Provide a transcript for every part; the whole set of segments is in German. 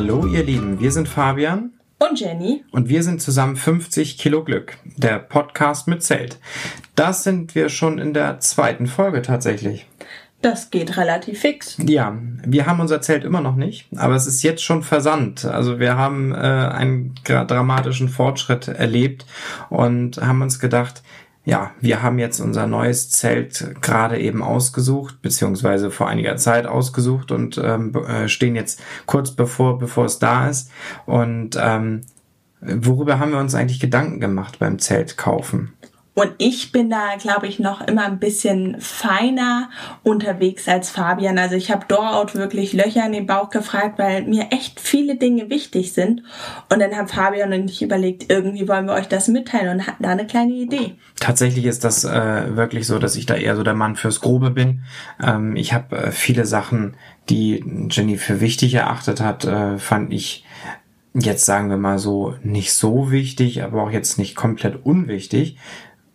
Hallo ihr Lieben, wir sind Fabian und Jenny und wir sind zusammen 50 Kilo Glück, der Podcast mit Zelt. Das sind wir schon in der zweiten Folge tatsächlich. Das geht relativ fix. Ja, wir haben unser Zelt immer noch nicht, aber es ist jetzt schon versandt. Also wir haben äh, einen dramatischen Fortschritt erlebt und haben uns gedacht, ja, wir haben jetzt unser neues Zelt gerade eben ausgesucht, beziehungsweise vor einiger Zeit ausgesucht und ähm, äh, stehen jetzt kurz bevor, bevor es da ist. Und ähm, worüber haben wir uns eigentlich Gedanken gemacht beim Zelt kaufen? Und ich bin da, glaube ich, noch immer ein bisschen feiner unterwegs als Fabian. Also ich habe Dorout wirklich Löcher in den Bauch gefragt, weil mir echt viele Dinge wichtig sind. Und dann haben Fabian und ich überlegt, irgendwie wollen wir euch das mitteilen und hatten da eine kleine Idee. Tatsächlich ist das äh, wirklich so, dass ich da eher so der Mann fürs Grobe bin. Ähm, ich habe äh, viele Sachen, die Jenny für wichtig erachtet hat, äh, fand ich jetzt sagen wir mal so nicht so wichtig, aber auch jetzt nicht komplett unwichtig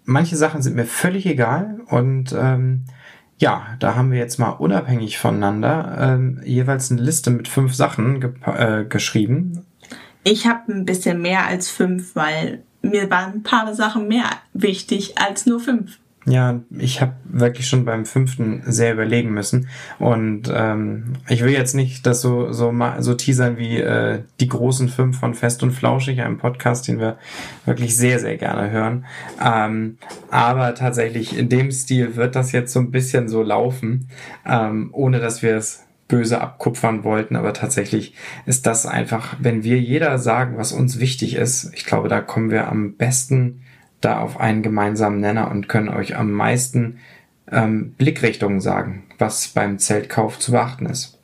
manche Sachen sind mir völlig egal und ähm, ja, da haben wir jetzt mal unabhängig voneinander ähm, jeweils eine Liste mit fünf Sachen ge äh, geschrieben. Ich habe ein bisschen mehr als fünf, weil mir waren ein paar Sachen mehr wichtig als nur fünf. Ja, ich habe wirklich schon beim fünften sehr überlegen müssen. Und ähm, ich will jetzt nicht das so, so, so teasern wie äh, die großen fünf von Fest und Flauschig, einem Podcast, den wir wirklich sehr, sehr gerne hören. Ähm, aber tatsächlich in dem Stil wird das jetzt so ein bisschen so laufen, ähm, ohne dass wir es böse abkupfern wollten, aber tatsächlich ist das einfach, wenn wir jeder sagen, was uns wichtig ist, ich glaube, da kommen wir am besten da auf einen gemeinsamen Nenner und können euch am meisten ähm, Blickrichtungen sagen, was beim Zeltkauf zu beachten ist.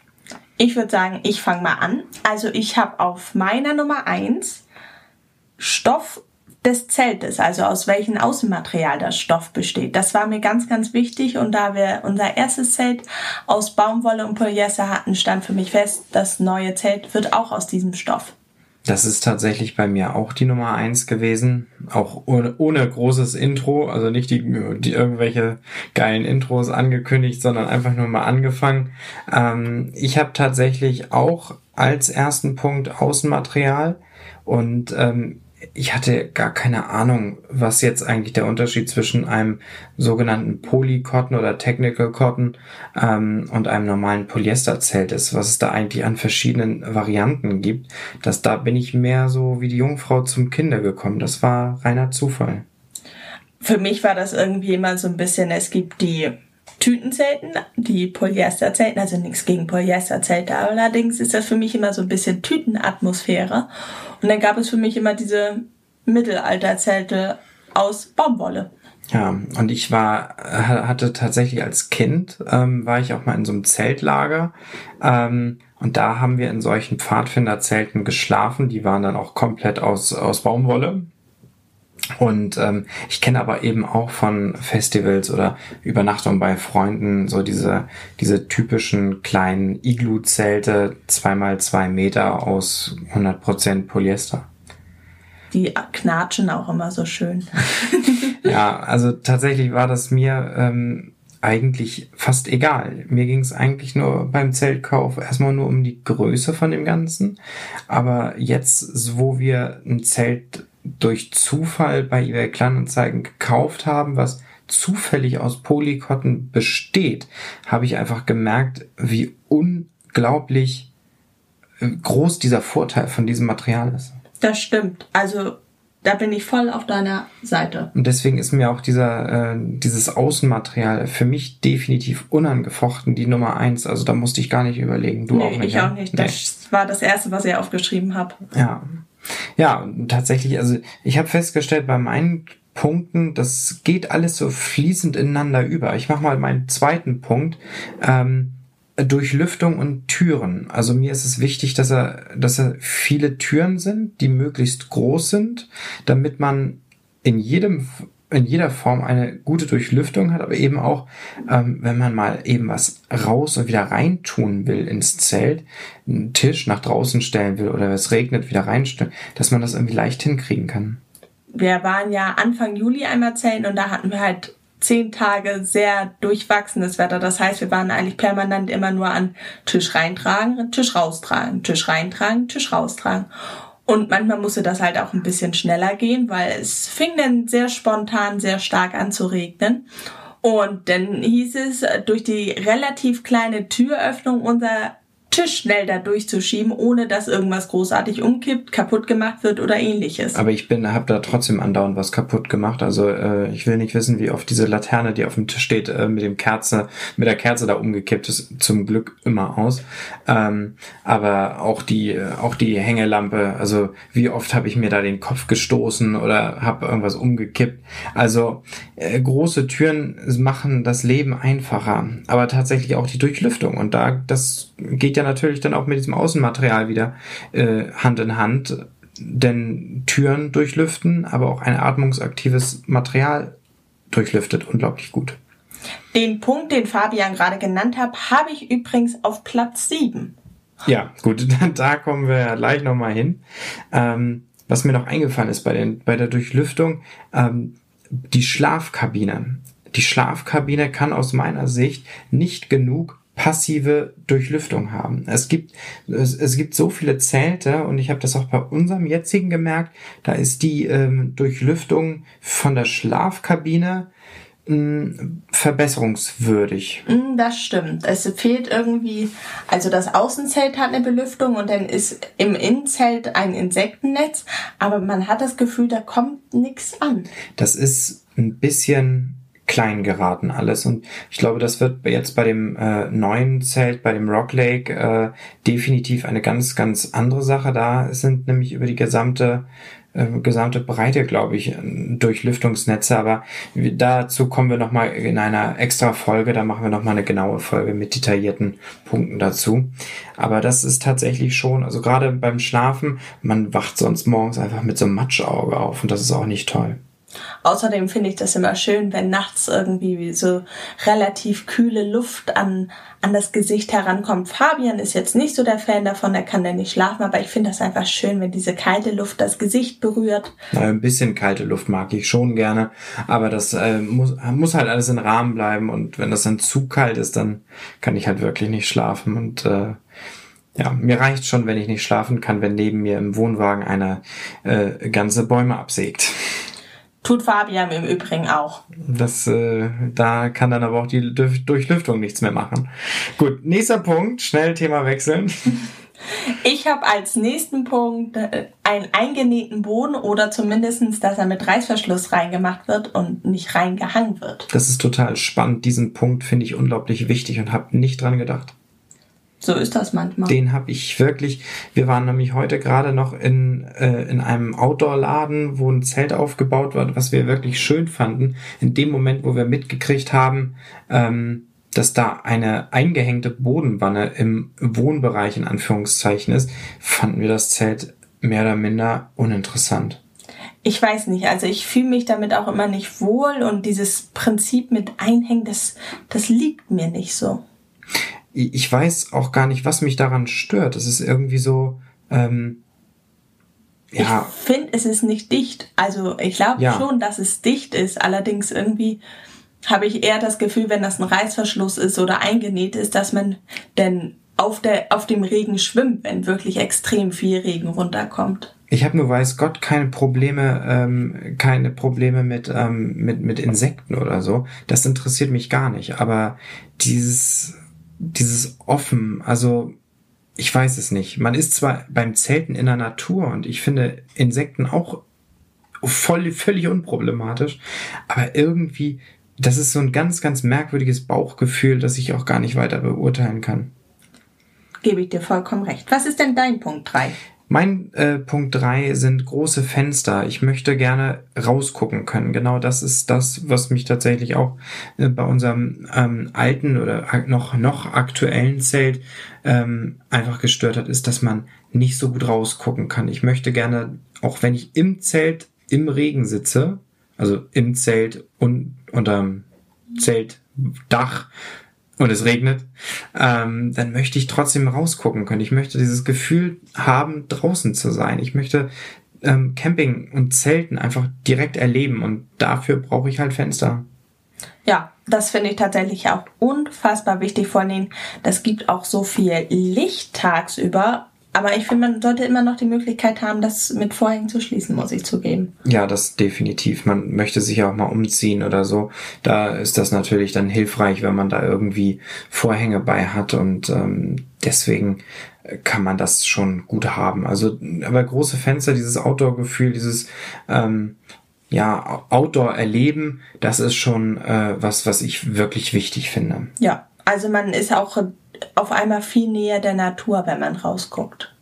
Ich würde sagen, ich fange mal an. Also ich habe auf meiner Nummer eins Stoff des Zeltes, also aus welchem Außenmaterial das Stoff besteht. Das war mir ganz, ganz wichtig und da wir unser erstes Zelt aus Baumwolle und Polyester hatten, stand für mich fest, das neue Zelt wird auch aus diesem Stoff. Das ist tatsächlich bei mir auch die Nummer eins gewesen. Auch ohne, ohne großes Intro, also nicht die, die irgendwelche geilen Intros angekündigt, sondern einfach nur mal angefangen. Ähm, ich habe tatsächlich auch als ersten Punkt Außenmaterial und ähm, ich hatte gar keine Ahnung, was jetzt eigentlich der Unterschied zwischen einem sogenannten Polycotton oder Technical Cotton ähm, und einem normalen Polyesterzelt ist, was es da eigentlich an verschiedenen Varianten gibt. Das da bin ich mehr so wie die Jungfrau zum Kinder gekommen. Das war reiner Zufall. Für mich war das irgendwie immer so ein bisschen, es gibt die Tütenzelten, die Polyesterzelten, also nichts gegen Polyesterzelte, allerdings ist das für mich immer so ein bisschen Tütenatmosphäre. Und dann gab es für mich immer diese Mittelalterzelte aus Baumwolle. Ja, und ich war, hatte tatsächlich als Kind, ähm, war ich auch mal in so einem Zeltlager. Ähm, und da haben wir in solchen Pfadfinderzelten geschlafen. Die waren dann auch komplett aus, aus Baumwolle. Und ähm, ich kenne aber eben auch von Festivals oder Übernachtungen bei Freunden so diese, diese typischen kleinen Iglu-Zelte, zweimal zwei Meter aus 100% Polyester. Die knatschen auch immer so schön. ja, also tatsächlich war das mir ähm, eigentlich fast egal. Mir ging es eigentlich nur beim Zeltkauf erstmal nur um die Größe von dem Ganzen. Aber jetzt, wo wir ein Zelt durch Zufall bei eBay Kleinanzeigen gekauft haben, was zufällig aus Polycotton besteht, habe ich einfach gemerkt, wie unglaublich äh, groß dieser Vorteil von diesem Material ist. Das stimmt. Also da bin ich voll auf deiner Seite. Und deswegen ist mir auch dieser, äh, dieses Außenmaterial für mich definitiv unangefochten die Nummer eins. Also da musste ich gar nicht überlegen. Du nee, auch nicht. Ich auch nicht. Nee. Das war das erste, was ich aufgeschrieben habe. Ja. Ja, tatsächlich, also ich habe festgestellt, bei meinen Punkten, das geht alles so fließend ineinander über. Ich mache mal meinen zweiten Punkt. Ähm, Durchlüftung und Türen. Also mir ist es wichtig, dass er, dass er viele Türen sind, die möglichst groß sind, damit man in jedem in jeder Form eine gute Durchlüftung hat, aber eben auch, ähm, wenn man mal eben was raus und wieder rein tun will ins Zelt, einen Tisch nach draußen stellen will oder es regnet, wieder reinstellen, dass man das irgendwie leicht hinkriegen kann. Wir waren ja Anfang Juli einmal zählen und da hatten wir halt zehn Tage sehr durchwachsenes Wetter. Das heißt, wir waren eigentlich permanent immer nur an Tisch reintragen, Tisch raustragen, Tisch reintragen, Tisch raustragen. Und manchmal musste das halt auch ein bisschen schneller gehen, weil es fing dann sehr spontan, sehr stark an zu regnen. Und dann hieß es, durch die relativ kleine Türöffnung unser Tisch schnell da durchzuschieben, ohne dass irgendwas großartig umkippt, kaputt gemacht wird oder ähnliches. Aber ich bin, habe da trotzdem andauernd was kaputt gemacht. Also äh, ich will nicht wissen, wie oft diese Laterne, die auf dem Tisch steht, äh, mit dem Kerze, mit der Kerze da umgekippt ist. Zum Glück immer aus. Ähm, aber auch die, äh, auch die Hängelampe. Also wie oft habe ich mir da den Kopf gestoßen oder habe irgendwas umgekippt. Also äh, große Türen machen das Leben einfacher, aber tatsächlich auch die Durchlüftung. Und da das geht ja natürlich dann auch mit diesem Außenmaterial wieder äh, Hand in Hand. Denn Türen durchlüften, aber auch ein atmungsaktives Material durchlüftet unglaublich gut. Den Punkt, den Fabian gerade genannt hat, habe ich übrigens auf Platz 7. Ja, gut, da kommen wir ja gleich nochmal hin. Ähm, was mir noch eingefallen ist bei, den, bei der Durchlüftung, ähm, die Schlafkabine. Die Schlafkabine kann aus meiner Sicht nicht genug passive Durchlüftung haben. Es gibt, es, es gibt so viele Zelte und ich habe das auch bei unserem jetzigen gemerkt, da ist die ähm, Durchlüftung von der Schlafkabine hm, verbesserungswürdig. Hm, das stimmt. Es fehlt irgendwie, also das Außenzelt hat eine Belüftung und dann ist im Innenzelt ein Insektennetz, aber man hat das Gefühl, da kommt nichts an. Das ist ein bisschen klein geraten alles. Und ich glaube, das wird jetzt bei dem äh, neuen Zelt, bei dem Rock Lake, äh, definitiv eine ganz, ganz andere Sache. Da sind nämlich über die gesamte äh, gesamte Breite, glaube ich, Durchlüftungsnetze, aber dazu kommen wir nochmal in einer extra Folge, da machen wir nochmal eine genaue Folge mit detaillierten Punkten dazu. Aber das ist tatsächlich schon, also gerade beim Schlafen, man wacht sonst morgens einfach mit so einem Matschauge auf und das ist auch nicht toll. Außerdem finde ich das immer schön, wenn nachts irgendwie so relativ kühle Luft an, an das Gesicht herankommt. Fabian ist jetzt nicht so der Fan davon, er kann ja nicht schlafen, aber ich finde das einfach schön, wenn diese kalte Luft das Gesicht berührt. Ein bisschen kalte Luft mag ich schon gerne, aber das äh, muss, muss halt alles in Rahmen bleiben und wenn das dann zu kalt ist, dann kann ich halt wirklich nicht schlafen und äh, ja, mir reicht schon, wenn ich nicht schlafen kann, wenn neben mir im Wohnwagen einer äh, ganze Bäume absägt. Tut Fabian im Übrigen auch. Das, äh, da kann dann aber auch die Durchlüftung nichts mehr machen. Gut, nächster Punkt, schnell Thema wechseln. Ich habe als nächsten Punkt äh, einen eingenähten Boden oder zumindestens, dass er mit Reißverschluss reingemacht wird und nicht reingehangen wird. Das ist total spannend. Diesen Punkt finde ich unglaublich wichtig und habe nicht dran gedacht. So ist das manchmal. Den habe ich wirklich. Wir waren nämlich heute gerade noch in, äh, in einem Outdoor-Laden, wo ein Zelt aufgebaut war, was wir wirklich schön fanden. In dem Moment, wo wir mitgekriegt haben, ähm, dass da eine eingehängte Bodenwanne im Wohnbereich in Anführungszeichen ist, fanden wir das Zelt mehr oder minder uninteressant. Ich weiß nicht, also ich fühle mich damit auch immer nicht wohl und dieses Prinzip mit Einhängen, das, das liegt mir nicht so ich weiß auch gar nicht, was mich daran stört. Es ist irgendwie so, ähm, ja. Ich finde, es ist nicht dicht. Also ich glaube ja. schon, dass es dicht ist. Allerdings irgendwie habe ich eher das Gefühl, wenn das ein Reißverschluss ist oder eingenäht ist, dass man denn auf, der, auf dem Regen schwimmt, wenn wirklich extrem viel Regen runterkommt. Ich habe nur weiß Gott keine Probleme, ähm, keine Probleme mit, ähm, mit, mit Insekten oder so. Das interessiert mich gar nicht. Aber dieses dieses offen, also ich weiß es nicht. Man ist zwar beim Zelten in der Natur und ich finde Insekten auch voll, völlig unproblematisch, aber irgendwie, das ist so ein ganz, ganz merkwürdiges Bauchgefühl, das ich auch gar nicht weiter beurteilen kann. Gebe ich dir vollkommen recht. Was ist denn dein Punkt 3? Mein äh, Punkt drei sind große Fenster. Ich möchte gerne rausgucken können. Genau das ist das, was mich tatsächlich auch äh, bei unserem ähm, alten oder noch, noch aktuellen Zelt ähm, einfach gestört hat, ist, dass man nicht so gut rausgucken kann. Ich möchte gerne, auch wenn ich im Zelt im Regen sitze, also im Zelt und unterm Zeltdach und es regnet, ähm, dann möchte ich trotzdem rausgucken können. Ich möchte dieses Gefühl haben, draußen zu sein. Ich möchte ähm, Camping und Zelten einfach direkt erleben und dafür brauche ich halt Fenster. Ja, das finde ich tatsächlich auch unfassbar wichtig. Vor allem, das gibt auch so viel Licht tagsüber. Aber ich finde, man sollte immer noch die Möglichkeit haben, das mit Vorhängen zu schließen, muss ich zugeben. Ja, das definitiv. Man möchte sich auch mal umziehen oder so. Da ist das natürlich dann hilfreich, wenn man da irgendwie Vorhänge bei hat und ähm, deswegen kann man das schon gut haben. Also, aber große Fenster, dieses Outdoor-Gefühl, dieses ähm, ja, Outdoor erleben, das ist schon äh, was, was ich wirklich wichtig finde. Ja, also man ist auch auf einmal viel näher der Natur, wenn man rausguckt.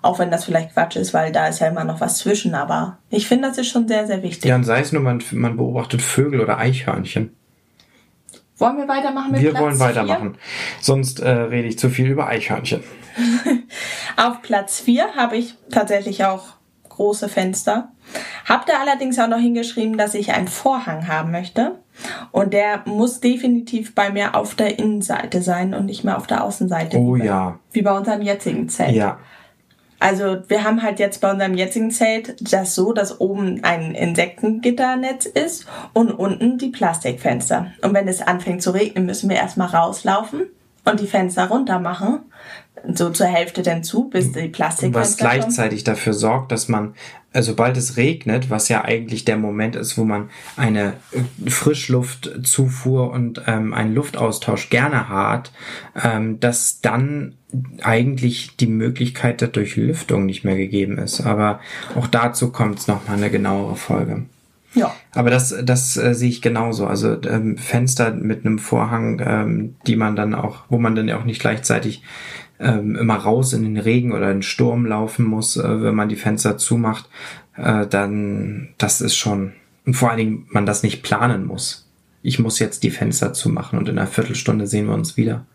Auch wenn das vielleicht Quatsch ist, weil da ist ja immer noch was zwischen, aber ich finde, das ist schon sehr, sehr wichtig. Ja, und sei es nur, man, man beobachtet Vögel oder Eichhörnchen. Wollen wir weitermachen mit Wir Platz wollen weitermachen. Vier? Sonst äh, rede ich zu viel über Eichhörnchen. Auf Platz 4 habe ich tatsächlich auch große Fenster. Hab da allerdings auch noch hingeschrieben, dass ich einen Vorhang haben möchte. Und der muss definitiv bei mir auf der Innenseite sein und nicht mehr auf der Außenseite. Oh wie bei, ja. Wie bei unserem jetzigen Zelt. Ja. Also wir haben halt jetzt bei unserem jetzigen Zelt das so, dass oben ein Insektengitternetz ist und unten die Plastikfenster. Und wenn es anfängt zu regnen, müssen wir erstmal rauslaufen und die Fenster runter machen, so zur Hälfte denn zu, bis die Plastik. Was gleichzeitig kommt. dafür sorgt, dass man, äh, sobald es regnet, was ja eigentlich der Moment ist, wo man eine äh, Frischluftzufuhr und ähm, einen Luftaustausch gerne hat, ähm, dass dann eigentlich die Möglichkeit der Durchlüftung nicht mehr gegeben ist. Aber auch dazu kommt es nochmal eine genauere Folge. Ja. Aber das, das äh, sehe ich genauso. Also ähm, Fenster mit einem Vorhang, ähm, die man dann auch, wo man dann auch nicht gleichzeitig ähm, immer raus in den Regen oder in den Sturm laufen muss, äh, wenn man die Fenster zumacht, äh, dann das ist schon und vor allen Dingen man das nicht planen muss. Ich muss jetzt die Fenster zumachen und in einer Viertelstunde sehen wir uns wieder.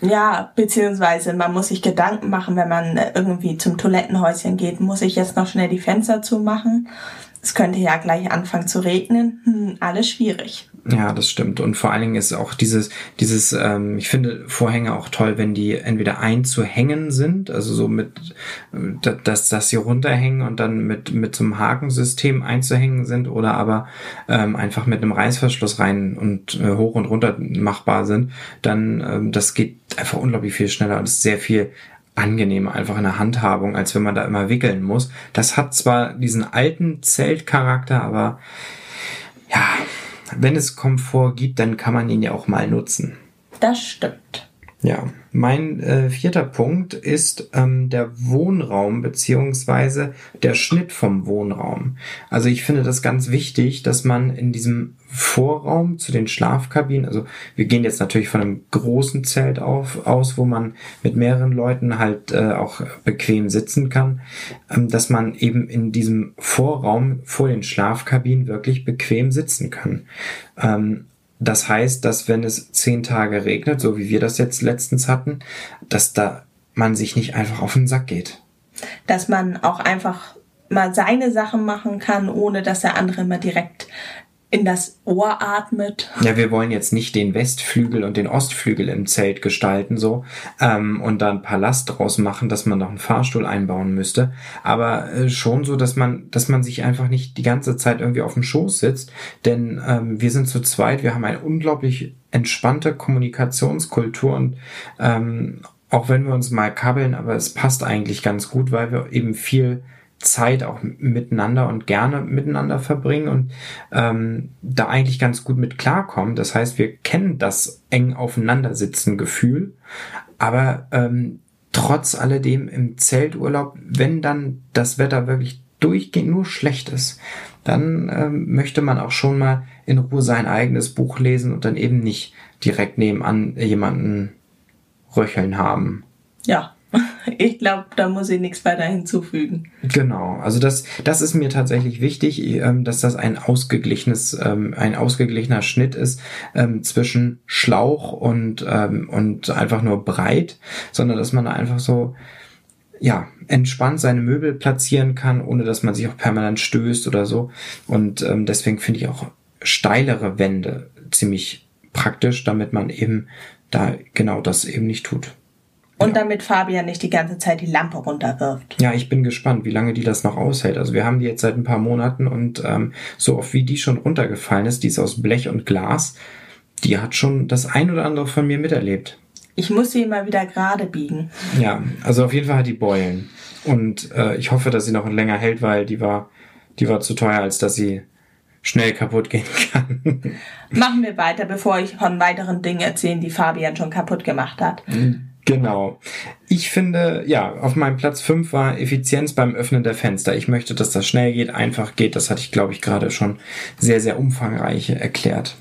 Ja, beziehungsweise man muss sich Gedanken machen, wenn man äh, irgendwie zum Toilettenhäuschen geht, muss ich jetzt noch schnell die Fenster zumachen es könnte ja gleich anfangen zu regnen. Hm, alles schwierig. Ja, das stimmt. Und vor allen Dingen ist auch dieses, dieses, ähm, ich finde Vorhänge auch toll, wenn die entweder einzuhängen sind, also so mit, äh, dass, dass sie runterhängen und dann mit, mit so einem Hakensystem einzuhängen sind oder aber ähm, einfach mit einem Reißverschluss rein und äh, hoch und runter machbar sind, dann ähm, das geht einfach unglaublich viel schneller und ist sehr viel angenehmer einfach in der Handhabung, als wenn man da immer wickeln muss. Das hat zwar diesen alten Zeltcharakter, aber ja, wenn es Komfort gibt, dann kann man ihn ja auch mal nutzen. Das stimmt. Ja, mein äh, vierter Punkt ist ähm, der Wohnraum beziehungsweise der Schnitt vom Wohnraum. Also ich finde das ganz wichtig, dass man in diesem Vorraum zu den Schlafkabinen, also wir gehen jetzt natürlich von einem großen Zelt auf, aus, wo man mit mehreren Leuten halt äh, auch bequem sitzen kann, ähm, dass man eben in diesem Vorraum vor den Schlafkabinen wirklich bequem sitzen kann. Ähm, das heißt, dass wenn es zehn Tage regnet, so wie wir das jetzt letztens hatten, dass da man sich nicht einfach auf den Sack geht. Dass man auch einfach mal seine Sachen machen kann, ohne dass der andere immer direkt in das Ohr atmet. Ja, wir wollen jetzt nicht den Westflügel und den Ostflügel im Zelt gestalten so ähm, und da ein Palast draus machen, dass man noch einen Fahrstuhl einbauen müsste. Aber äh, schon so, dass man, dass man sich einfach nicht die ganze Zeit irgendwie auf dem Schoß sitzt, denn ähm, wir sind zu zweit, wir haben eine unglaublich entspannte Kommunikationskultur und ähm, auch wenn wir uns mal kabbeln, aber es passt eigentlich ganz gut, weil wir eben viel Zeit auch miteinander und gerne miteinander verbringen und ähm, da eigentlich ganz gut mit klarkommen. Das heißt, wir kennen das eng aufeinandersitzen Gefühl, aber ähm, trotz alledem im Zelturlaub, wenn dann das Wetter wirklich durchgehend nur schlecht ist, dann ähm, möchte man auch schon mal in Ruhe sein eigenes Buch lesen und dann eben nicht direkt nebenan jemanden röcheln haben. Ja, ich glaube, da muss ich nichts weiter hinzufügen. Genau, also das, das ist mir tatsächlich wichtig, ähm, dass das ein ausgeglichenes, ähm, ein ausgeglichener Schnitt ist ähm, zwischen Schlauch und, und einfach nur breit, sondern dass man da einfach so ja, entspannt seine Möbel platzieren kann, ohne dass man sich auch permanent stößt oder so. Und deswegen finde ich auch steilere Wände ziemlich praktisch, damit man eben da genau das eben nicht tut. Und ja. damit Fabian nicht die ganze Zeit die Lampe runterwirft. Ja, ich bin gespannt, wie lange die das noch aushält. Also wir haben die jetzt seit ein paar Monaten und ähm, so oft wie die schon runtergefallen ist, die ist aus Blech und Glas, die hat schon das ein oder andere von mir miterlebt. Ich muss sie immer wieder gerade biegen. Ja, also auf jeden Fall hat die Beulen. Und äh, ich hoffe, dass sie noch länger hält, weil die war, die war zu teuer, als dass sie schnell kaputt gehen kann. Machen wir weiter, bevor ich von weiteren Dingen erzähle, die Fabian schon kaputt gemacht hat. Genau. Ich finde, ja, auf meinem Platz 5 war Effizienz beim Öffnen der Fenster. Ich möchte, dass das schnell geht, einfach geht. Das hatte ich, glaube ich, gerade schon sehr, sehr umfangreich erklärt.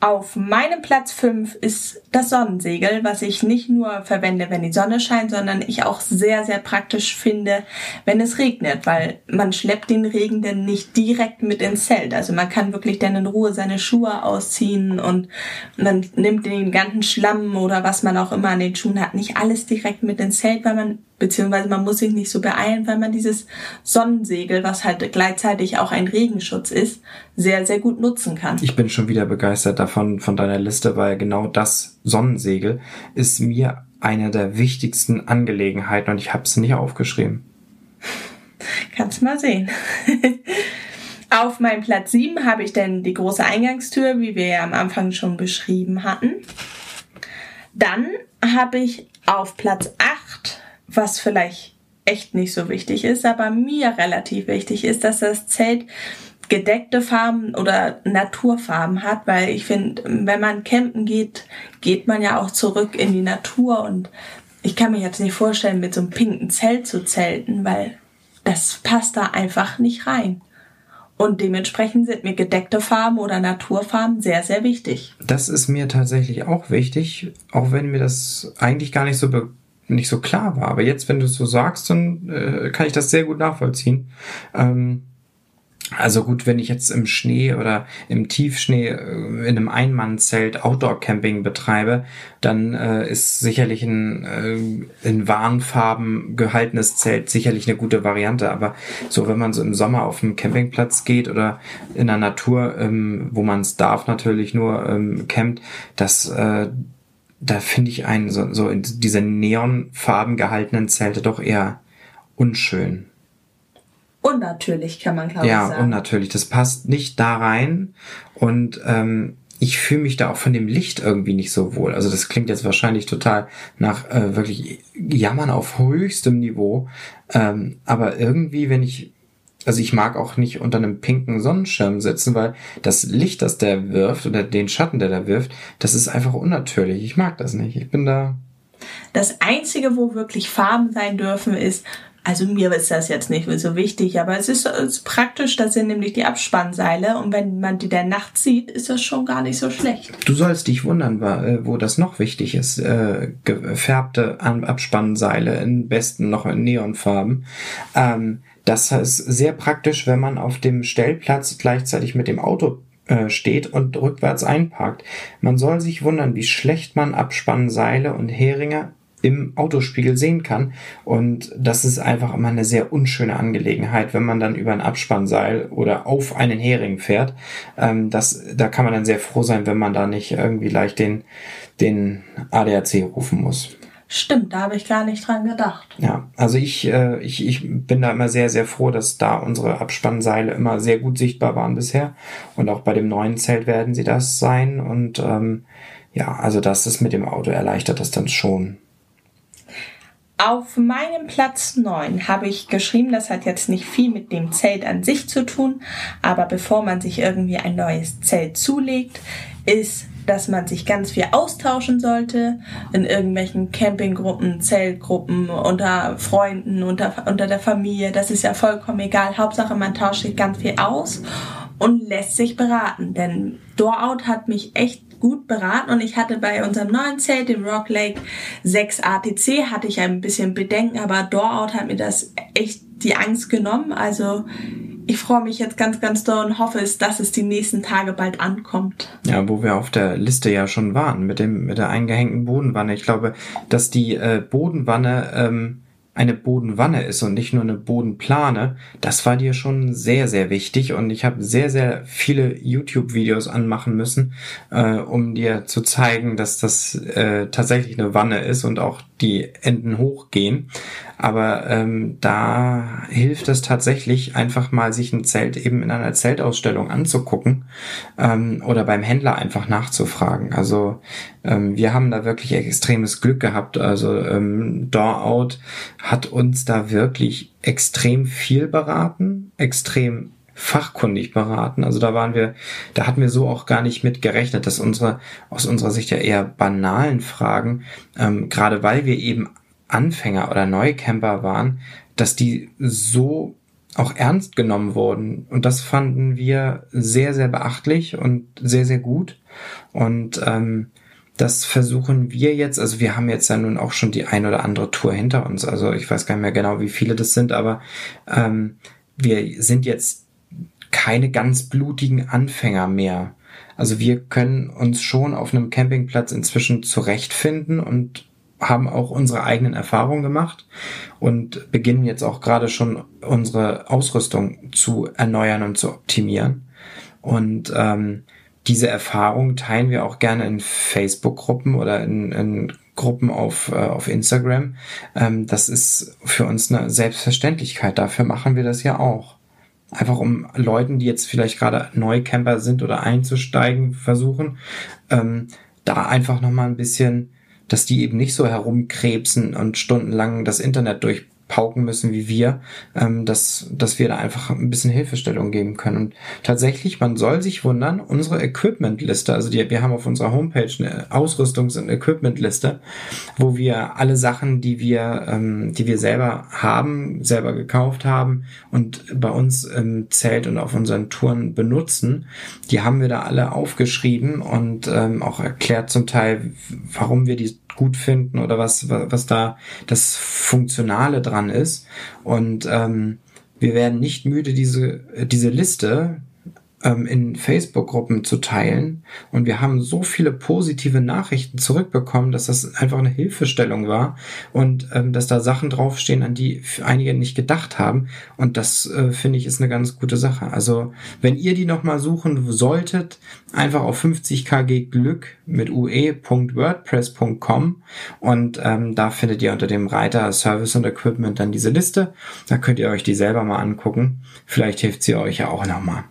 Auf meinem Platz 5 ist das Sonnensegel, was ich nicht nur verwende, wenn die Sonne scheint, sondern ich auch sehr, sehr praktisch finde, wenn es regnet, weil man schleppt den Regen dann nicht direkt mit ins Zelt. Also man kann wirklich dann in Ruhe seine Schuhe ausziehen und man nimmt den ganzen Schlamm oder was man auch immer an den Schuhen hat, nicht alles direkt mit ins Zelt, weil man beziehungsweise man muss sich nicht so beeilen, weil man dieses Sonnensegel, was halt gleichzeitig auch ein Regenschutz ist, sehr, sehr gut nutzen kann. Ich bin schon wieder begeistert davon, von deiner Liste, weil genau das Sonnensegel ist mir eine der wichtigsten Angelegenheiten und ich habe es nicht aufgeschrieben. Kannst mal sehen. Auf meinem Platz 7 habe ich dann die große Eingangstür, wie wir ja am Anfang schon beschrieben hatten. Dann habe ich auf Platz 8 was vielleicht echt nicht so wichtig ist, aber mir relativ wichtig ist, dass das Zelt gedeckte Farben oder Naturfarben hat, weil ich finde, wenn man campen geht, geht man ja auch zurück in die Natur und ich kann mir jetzt nicht vorstellen, mit so einem pinken Zelt zu zelten, weil das passt da einfach nicht rein. Und dementsprechend sind mir gedeckte Farben oder Naturfarben sehr, sehr wichtig. Das ist mir tatsächlich auch wichtig, auch wenn mir das eigentlich gar nicht so nicht so klar war. Aber jetzt, wenn du es so sagst, dann äh, kann ich das sehr gut nachvollziehen. Ähm, also gut, wenn ich jetzt im Schnee oder im Tiefschnee äh, in einem Einmannzelt Outdoor-Camping betreibe, dann äh, ist sicherlich ein äh, in Warnfarben gehaltenes Zelt sicherlich eine gute Variante. Aber so, wenn man so im Sommer auf einem Campingplatz geht oder in der Natur, ähm, wo man es darf, natürlich nur ähm, campt, das äh, da finde ich einen so, so in diese neonfarben gehaltenen Zelte doch eher unschön. Unnatürlich kann man glaube ja, ich sagen. Ja, unnatürlich. Das passt nicht da rein und ähm, ich fühle mich da auch von dem Licht irgendwie nicht so wohl. Also das klingt jetzt wahrscheinlich total nach äh, wirklich Jammern auf höchstem Niveau. Ähm, aber irgendwie, wenn ich also ich mag auch nicht unter einem pinken Sonnenschirm sitzen, weil das Licht, das der wirft oder den Schatten, der da wirft, das ist einfach unnatürlich. Ich mag das nicht. Ich bin da. Das einzige, wo wirklich Farben sein dürfen, ist, also mir ist das jetzt nicht so wichtig, aber es ist, ist praktisch, das sind nämlich die Abspannseile und wenn man die der Nacht sieht, ist das schon gar nicht so schlecht. Du sollst dich wundern, äh, wo das noch wichtig ist. Äh, gefärbte Abspannseile, in besten noch in Neonfarben. Ähm, das ist sehr praktisch, wenn man auf dem Stellplatz gleichzeitig mit dem Auto äh, steht und rückwärts einparkt. Man soll sich wundern, wie schlecht man Abspannseile und Heringe im Autospiegel sehen kann. Und das ist einfach immer eine sehr unschöne Angelegenheit, wenn man dann über ein Abspannseil oder auf einen Hering fährt. Ähm, das, da kann man dann sehr froh sein, wenn man da nicht irgendwie leicht den, den ADAC rufen muss. Stimmt, da habe ich gar nicht dran gedacht. Ja, also ich, äh, ich, ich bin da immer sehr, sehr froh, dass da unsere Abspannseile immer sehr gut sichtbar waren bisher. Und auch bei dem neuen Zelt werden sie das sein. Und ähm, ja, also das ist mit dem Auto erleichtert das dann schon. Auf meinem Platz 9 habe ich geschrieben, das hat jetzt nicht viel mit dem Zelt an sich zu tun, aber bevor man sich irgendwie ein neues Zelt zulegt, ist dass man sich ganz viel austauschen sollte in irgendwelchen Campinggruppen, Zeltgruppen, unter Freunden, unter, unter der Familie. Das ist ja vollkommen egal. Hauptsache, man tauscht sich ganz viel aus und lässt sich beraten. Denn Doorout hat mich echt gut beraten und ich hatte bei unserem neuen Zelt, dem Rock Lake 6 ATC, hatte ich ein bisschen Bedenken, aber Doorout hat mir das echt die Angst genommen. Also ich freue mich jetzt ganz, ganz doll und hoffe es, dass es die nächsten Tage bald ankommt. Ja, wo wir auf der Liste ja schon waren mit dem mit der eingehängten Bodenwanne. Ich glaube, dass die äh, Bodenwanne ähm, eine Bodenwanne ist und nicht nur eine Bodenplane, das war dir schon sehr, sehr wichtig. Und ich habe sehr, sehr viele YouTube-Videos anmachen müssen, äh, um dir zu zeigen, dass das äh, tatsächlich eine Wanne ist und auch die Enden hochgehen. Aber ähm, da hilft es tatsächlich, einfach mal sich ein Zelt eben in einer Zeltausstellung anzugucken ähm, oder beim Händler einfach nachzufragen. Also ähm, wir haben da wirklich extremes Glück gehabt. Also ähm, Door Out hat uns da wirklich extrem viel beraten, extrem fachkundig beraten. Also da waren wir, da hatten wir so auch gar nicht mit gerechnet, dass unsere aus unserer Sicht ja eher banalen Fragen, ähm, gerade weil wir eben Anfänger oder Neucamper waren, dass die so auch ernst genommen wurden. Und das fanden wir sehr, sehr beachtlich und sehr, sehr gut. Und ähm, das versuchen wir jetzt, also wir haben jetzt ja nun auch schon die ein oder andere Tour hinter uns. Also ich weiß gar nicht mehr genau, wie viele das sind, aber ähm, wir sind jetzt keine ganz blutigen Anfänger mehr. Also wir können uns schon auf einem Campingplatz inzwischen zurechtfinden und haben auch unsere eigenen Erfahrungen gemacht und beginnen jetzt auch gerade schon unsere Ausrüstung zu erneuern und zu optimieren. Und ähm, diese Erfahrung teilen wir auch gerne in Facebook-Gruppen oder in, in Gruppen auf, äh, auf Instagram. Ähm, das ist für uns eine Selbstverständlichkeit. Dafür machen wir das ja auch. Einfach um Leuten, die jetzt vielleicht gerade Neucamper sind oder einzusteigen versuchen, ähm, da einfach nochmal ein bisschen, dass die eben nicht so herumkrebsen und stundenlang das Internet durch pauken müssen wie wir, ähm, dass, dass wir da einfach ein bisschen Hilfestellung geben können. Und tatsächlich, man soll sich wundern, unsere Equipment-Liste, also die, wir haben auf unserer Homepage eine Ausrüstungs- und Equipment-Liste, wo wir alle Sachen, die wir, ähm, die wir selber haben, selber gekauft haben und bei uns im Zelt und auf unseren Touren benutzen, die haben wir da alle aufgeschrieben und ähm, auch erklärt zum Teil, warum wir die gut finden oder was, was da das Funktionale dran ist. Und ähm, wir werden nicht müde, diese, diese Liste, ähm, in Facebook-Gruppen zu teilen. Und wir haben so viele positive Nachrichten zurückbekommen, dass das einfach eine Hilfestellung war und ähm, dass da Sachen draufstehen, an die einige nicht gedacht haben. Und das äh, finde ich ist eine ganz gute Sache. Also wenn ihr die nochmal suchen solltet, einfach auf 50 kg Glück mit ue.wordpress.com und ähm, da findet ihr unter dem Reiter Service und Equipment dann diese Liste. Da könnt ihr euch die selber mal angucken. Vielleicht hilft sie euch ja auch nochmal.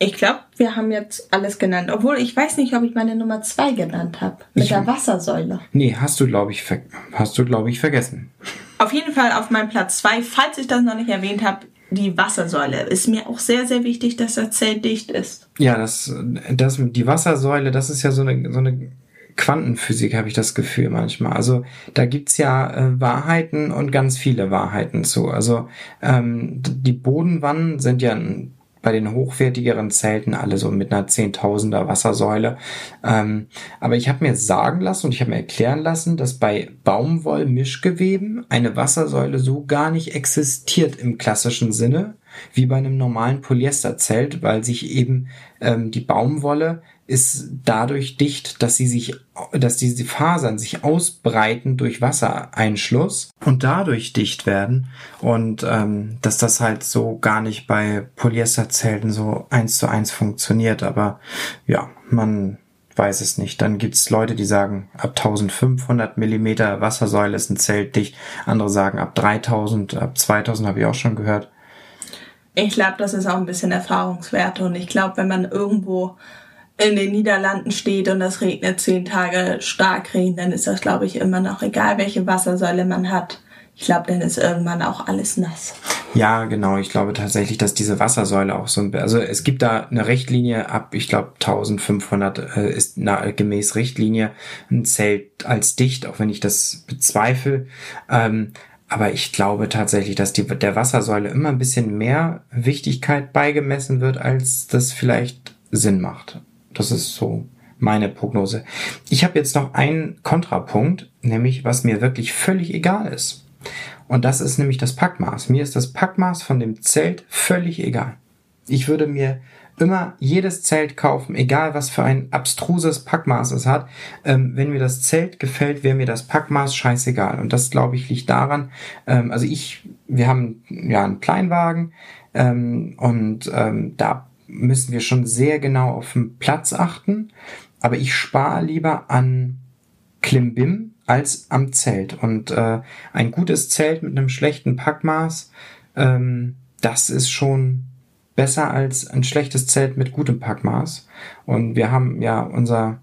Ich glaube, wir haben jetzt alles genannt. Obwohl ich weiß nicht, ob ich meine Nummer zwei genannt habe. Mit ich, der Wassersäule. Nee, hast du, glaube ich, hast du, glaube ich, vergessen. Auf jeden Fall auf meinem Platz zwei, falls ich das noch nicht erwähnt habe, die Wassersäule. Ist mir auch sehr, sehr wichtig, dass das Zelt dicht ist. Ja, das, das, die Wassersäule, das ist ja so eine, so eine Quantenphysik, habe ich das Gefühl manchmal. Also da gibt's ja äh, Wahrheiten und ganz viele Wahrheiten zu. Also ähm, die Bodenwannen sind ja ein bei den hochwertigeren Zelten alle so mit einer Zehntausender Wassersäule. Ähm, aber ich habe mir sagen lassen und ich habe mir erklären lassen, dass bei Baumwollmischgeweben eine Wassersäule so gar nicht existiert im klassischen Sinne wie bei einem normalen Polyesterzelt, weil sich eben ähm, die Baumwolle ist dadurch dicht, dass sie sich, dass diese Fasern sich ausbreiten durch Wassereinschluss und dadurch dicht werden und ähm, dass das halt so gar nicht bei Polyesterzelten so eins zu eins funktioniert. Aber ja, man weiß es nicht. Dann gibt's Leute, die sagen, ab 1500 Millimeter Wassersäule ist ein Zelt dicht. Andere sagen, ab 3000, ab 2000 habe ich auch schon gehört. Ich glaube, das ist auch ein bisschen Erfahrungswerte und ich glaube, wenn man irgendwo in den Niederlanden steht und es regnet zehn Tage stark Regen, dann ist das, glaube ich, immer noch egal, welche Wassersäule man hat. Ich glaube, dann ist irgendwann auch alles nass. Ja, genau. Ich glaube tatsächlich, dass diese Wassersäule auch so ein, also es gibt da eine Richtlinie ab, ich glaube 1500 äh, ist na, gemäß Richtlinie ein Zelt als dicht, auch wenn ich das bezweifle. Ähm, aber ich glaube tatsächlich, dass die, der Wassersäule immer ein bisschen mehr Wichtigkeit beigemessen wird, als das vielleicht Sinn macht. Das ist so meine Prognose. Ich habe jetzt noch einen Kontrapunkt, nämlich was mir wirklich völlig egal ist. Und das ist nämlich das Packmaß. Mir ist das Packmaß von dem Zelt völlig egal. Ich würde mir immer jedes Zelt kaufen, egal was für ein abstruses Packmaß es hat. Ähm, wenn mir das Zelt gefällt, wäre mir das Packmaß scheißegal. Und das, glaube ich, liegt daran, ähm, also ich, wir haben ja einen Kleinwagen ähm, und ähm, da müssen wir schon sehr genau auf den Platz achten. Aber ich spare lieber an Klimbim als am Zelt. Und äh, ein gutes Zelt mit einem schlechten Packmaß, ähm, das ist schon besser als ein schlechtes Zelt mit gutem Packmaß. Und wir haben ja unser,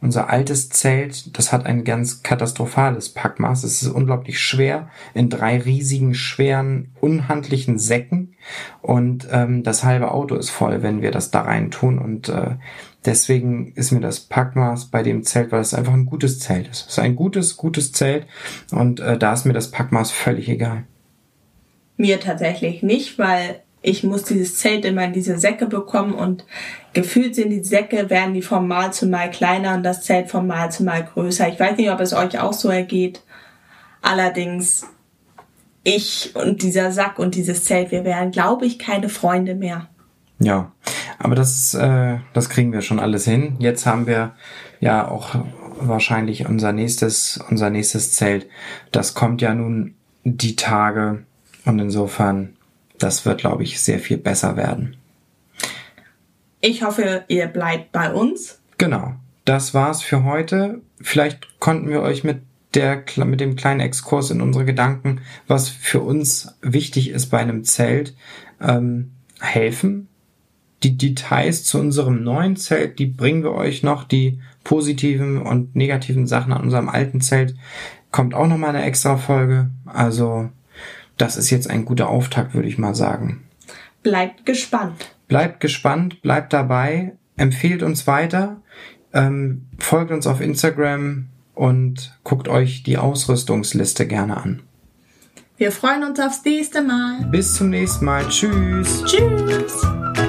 unser altes Zelt, das hat ein ganz katastrophales Packmaß. Es ist unglaublich schwer in drei riesigen, schweren, unhandlichen Säcken. Und ähm, das halbe Auto ist voll, wenn wir das da rein tun. Und äh, deswegen ist mir das Packmaß bei dem Zelt, weil es einfach ein gutes Zelt ist. Es ist ein gutes, gutes Zelt. Und äh, da ist mir das Packmaß völlig egal. Mir tatsächlich nicht, weil ich muss dieses Zelt immer in diese Säcke bekommen und gefühlt sind die Säcke, werden die vom Mal zu Mal kleiner und das Zelt vom Mal zu Mal größer. Ich weiß nicht, ob es euch auch so ergeht. Allerdings, ich und dieser Sack und dieses Zelt, wir wären, glaube ich, keine Freunde mehr. Ja, aber das, äh, das kriegen wir schon alles hin. Jetzt haben wir ja auch wahrscheinlich unser nächstes, unser nächstes Zelt. Das kommt ja nun die Tage und insofern das wird, glaube ich, sehr viel besser werden. Ich hoffe, ihr bleibt bei uns. Genau. Das war's für heute. Vielleicht konnten wir euch mit der, mit dem kleinen Exkurs in unsere Gedanken, was für uns wichtig ist bei einem Zelt, ähm, helfen. Die Details zu unserem neuen Zelt, die bringen wir euch noch. Die positiven und negativen Sachen an unserem alten Zelt kommt auch noch mal eine extra Folge. Also das ist jetzt ein guter Auftakt, würde ich mal sagen. Bleibt gespannt. Bleibt gespannt, bleibt dabei, empfehlt uns weiter, ähm, folgt uns auf Instagram und guckt euch die Ausrüstungsliste gerne an. Wir freuen uns aufs nächste Mal. Bis zum nächsten Mal. Tschüss. Tschüss.